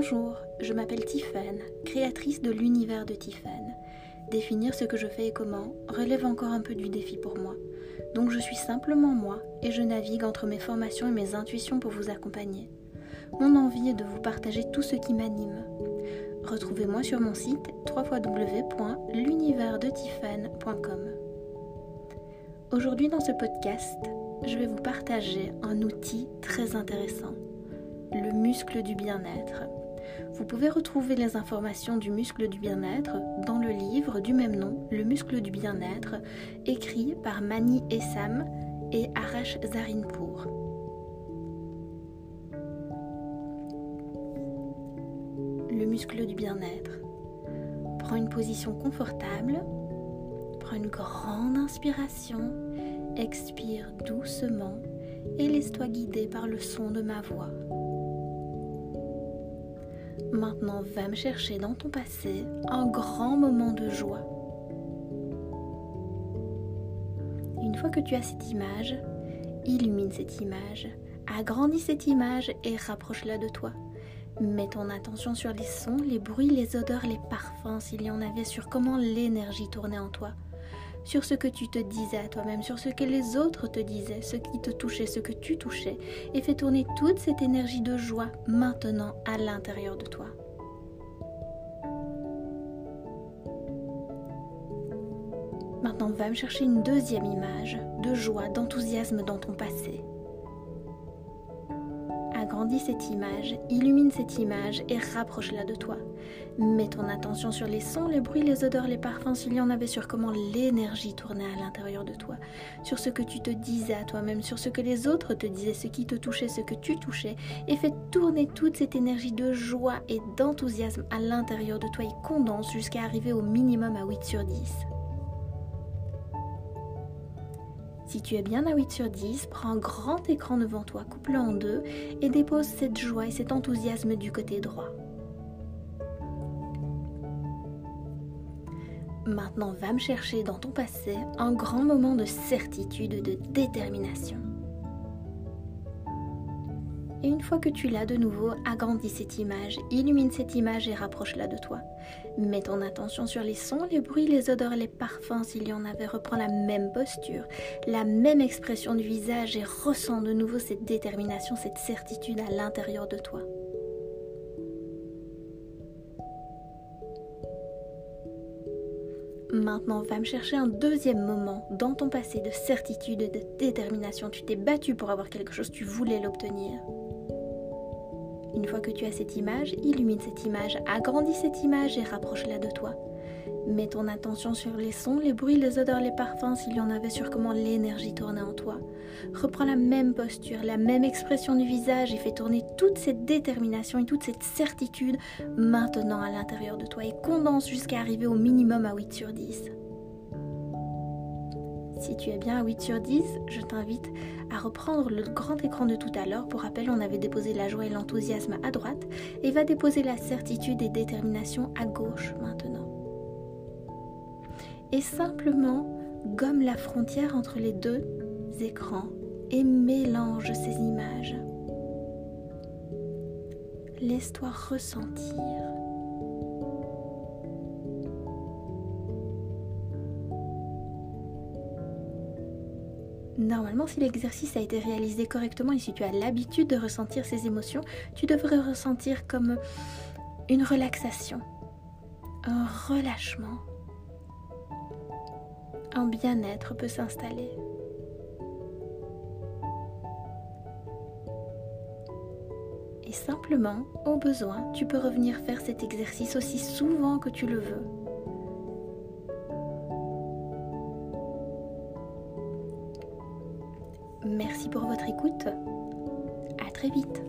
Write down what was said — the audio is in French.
Bonjour, je m'appelle Tiffany, créatrice de l'univers de Tiffany. Définir ce que je fais et comment relève encore un peu du défi pour moi. Donc je suis simplement moi et je navigue entre mes formations et mes intuitions pour vous accompagner. Mon envie est de vous partager tout ce qui m'anime. Retrouvez-moi sur mon site www.l'univers-de-tiffany.com. Aujourd'hui dans ce podcast, je vais vous partager un outil très intéressant, le muscle du bien-être. Vous pouvez retrouver les informations du muscle du bien-être dans le livre du même nom, Le muscle du bien-être, écrit par Mani Essam et Arash Zarinpour. Le muscle du bien-être. Prends une position confortable, prends une grande inspiration, expire doucement et laisse-toi guider par le son de ma voix. Maintenant, va me chercher dans ton passé un grand moment de joie. Une fois que tu as cette image, illumine cette image, agrandis cette image et rapproche-la de toi. Mets ton attention sur les sons, les bruits, les odeurs, les parfums, s'il y en avait, sur comment l'énergie tournait en toi sur ce que tu te disais à toi-même, sur ce que les autres te disaient, ce qui te touchait, ce que tu touchais, et fais tourner toute cette énergie de joie maintenant à l'intérieur de toi. Maintenant, va me chercher une deuxième image de joie, d'enthousiasme dans ton passé agrandis cette image, illumine cette image et rapproche-la de toi. Mets ton attention sur les sons, les bruits, les odeurs, les parfums, s'il y en avait sur comment l'énergie tournait à l'intérieur de toi, sur ce que tu te disais à toi-même, sur ce que les autres te disaient, ce qui te touchait, ce que tu touchais, et fais tourner toute cette énergie de joie et d'enthousiasme à l'intérieur de toi et condense jusqu'à arriver au minimum à 8 sur 10. Si tu es bien à 8 sur 10, prends un grand écran devant toi, coupe-le en deux et dépose cette joie et cet enthousiasme du côté droit. Maintenant, va me chercher dans ton passé un grand moment de certitude, de détermination. Et une fois que tu l'as de nouveau, agrandis cette image, illumine cette image et rapproche-la de toi. Mets ton attention sur les sons, les bruits, les odeurs, les parfums s'il y en avait. Reprends la même posture, la même expression du visage et ressens de nouveau cette détermination, cette certitude à l'intérieur de toi. Maintenant, va me chercher un deuxième moment dans ton passé de certitude et de détermination. Tu t'es battu pour avoir quelque chose, tu voulais l'obtenir. Une fois que tu as cette image, illumine cette image, agrandis cette image et rapproche-la de toi. Mets ton attention sur les sons, les bruits, les odeurs, les parfums s'il y en avait sur comment l'énergie tournait en toi. Reprends la même posture, la même expression du visage et fais tourner toute cette détermination et toute cette certitude maintenant à l'intérieur de toi et condense jusqu'à arriver au minimum à 8 sur 10. Si tu es bien à 8 sur 10, je t'invite à reprendre le grand écran de tout à l'heure. Pour rappel, on avait déposé la joie et l'enthousiasme à droite et va déposer la certitude et détermination à gauche maintenant. Et simplement gomme la frontière entre les deux écrans et mélange ces images. Laisse-toi ressentir. Normalement, si l'exercice a été réalisé correctement et si tu as l'habitude de ressentir ces émotions, tu devrais ressentir comme une relaxation, un relâchement. Un bien-être peut s'installer. Et simplement, au besoin, tu peux revenir faire cet exercice aussi souvent que tu le veux. Merci pour votre écoute. À très vite.